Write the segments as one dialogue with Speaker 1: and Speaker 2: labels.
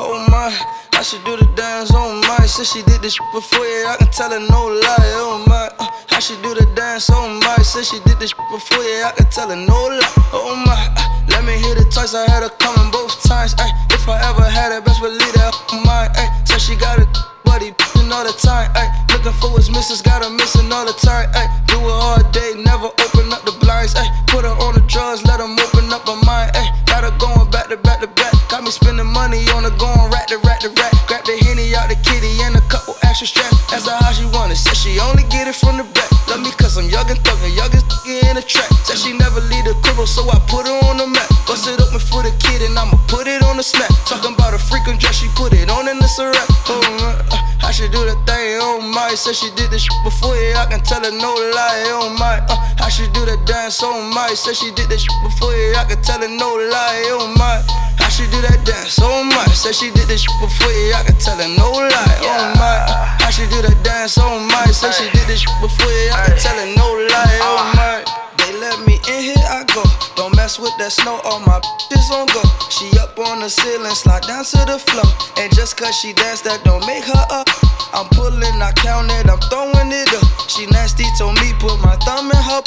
Speaker 1: Oh my, I should do the dance on my. Said she did this before, yeah, I can tell her no lie. Oh my, uh, I should do the dance on my. Said she did this before, yeah, I can tell her no lie. Oh my, uh, let me hit it twice. I had her coming both times. Ay, if I ever had it, best believe that mine. Ay, said she got it, buddy, all the time. Ay, looking for his missus, got her missing all the time. Ay, do it all day, only get it from the back. Love me cause I'm young and thuggin', young in the track. Said she never leave the crib, so I put her on the map. Bust it open for the kid and I'ma put it on the smack. Talking about a freakin' dress, she put it on in the syrup. Uh, I should do the thing, oh my. Said she did this before, yeah, I can tell her no lie, oh my. Uh, I should do the dance, oh my. Said she did this before, yeah, I can tell her no lie, oh my. I should do that dance, oh my. Said she did this before, yeah, I can tell her no lie, oh my. Should do the dance, oh my. Said she did this before, I can tell her no lie, oh ah. my. They let me in, here I go. Don't mess with that snow, all my bitches on go. She up on the ceiling, slide down to the floor. And just cause she dance, that don't make her up. I'm pulling, I count it, I'm throwing it up. She nasty, told me put my thumb in her.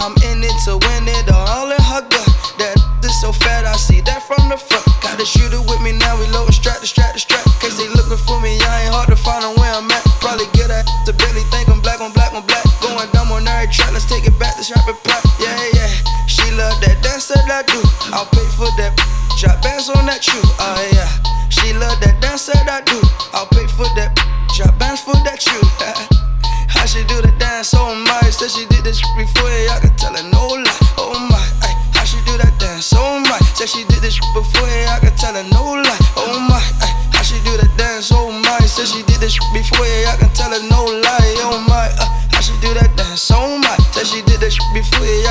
Speaker 1: I'm in it to win it, all in her gut. That is so fat, I see that from the front. Got a shooter with me now, we loading strap to strap to strap. That I do. I'll pay for that. Drop bands on that shoe. Oh yeah. She love that dance that I do. I'll pay for that. Drop bands for that shoe. How she do the dance so much? Said she did this before, yeah, I can tell her no lie. Oh my, ay, how she do that dance so much? Said she did this before, yeah, I can tell her no lie. Oh my, ay, how she do that dance so much? Said she did this before, yeah, I can tell her no lie. Oh my, uh, how she do that dance so much? Said she did this before, yeah,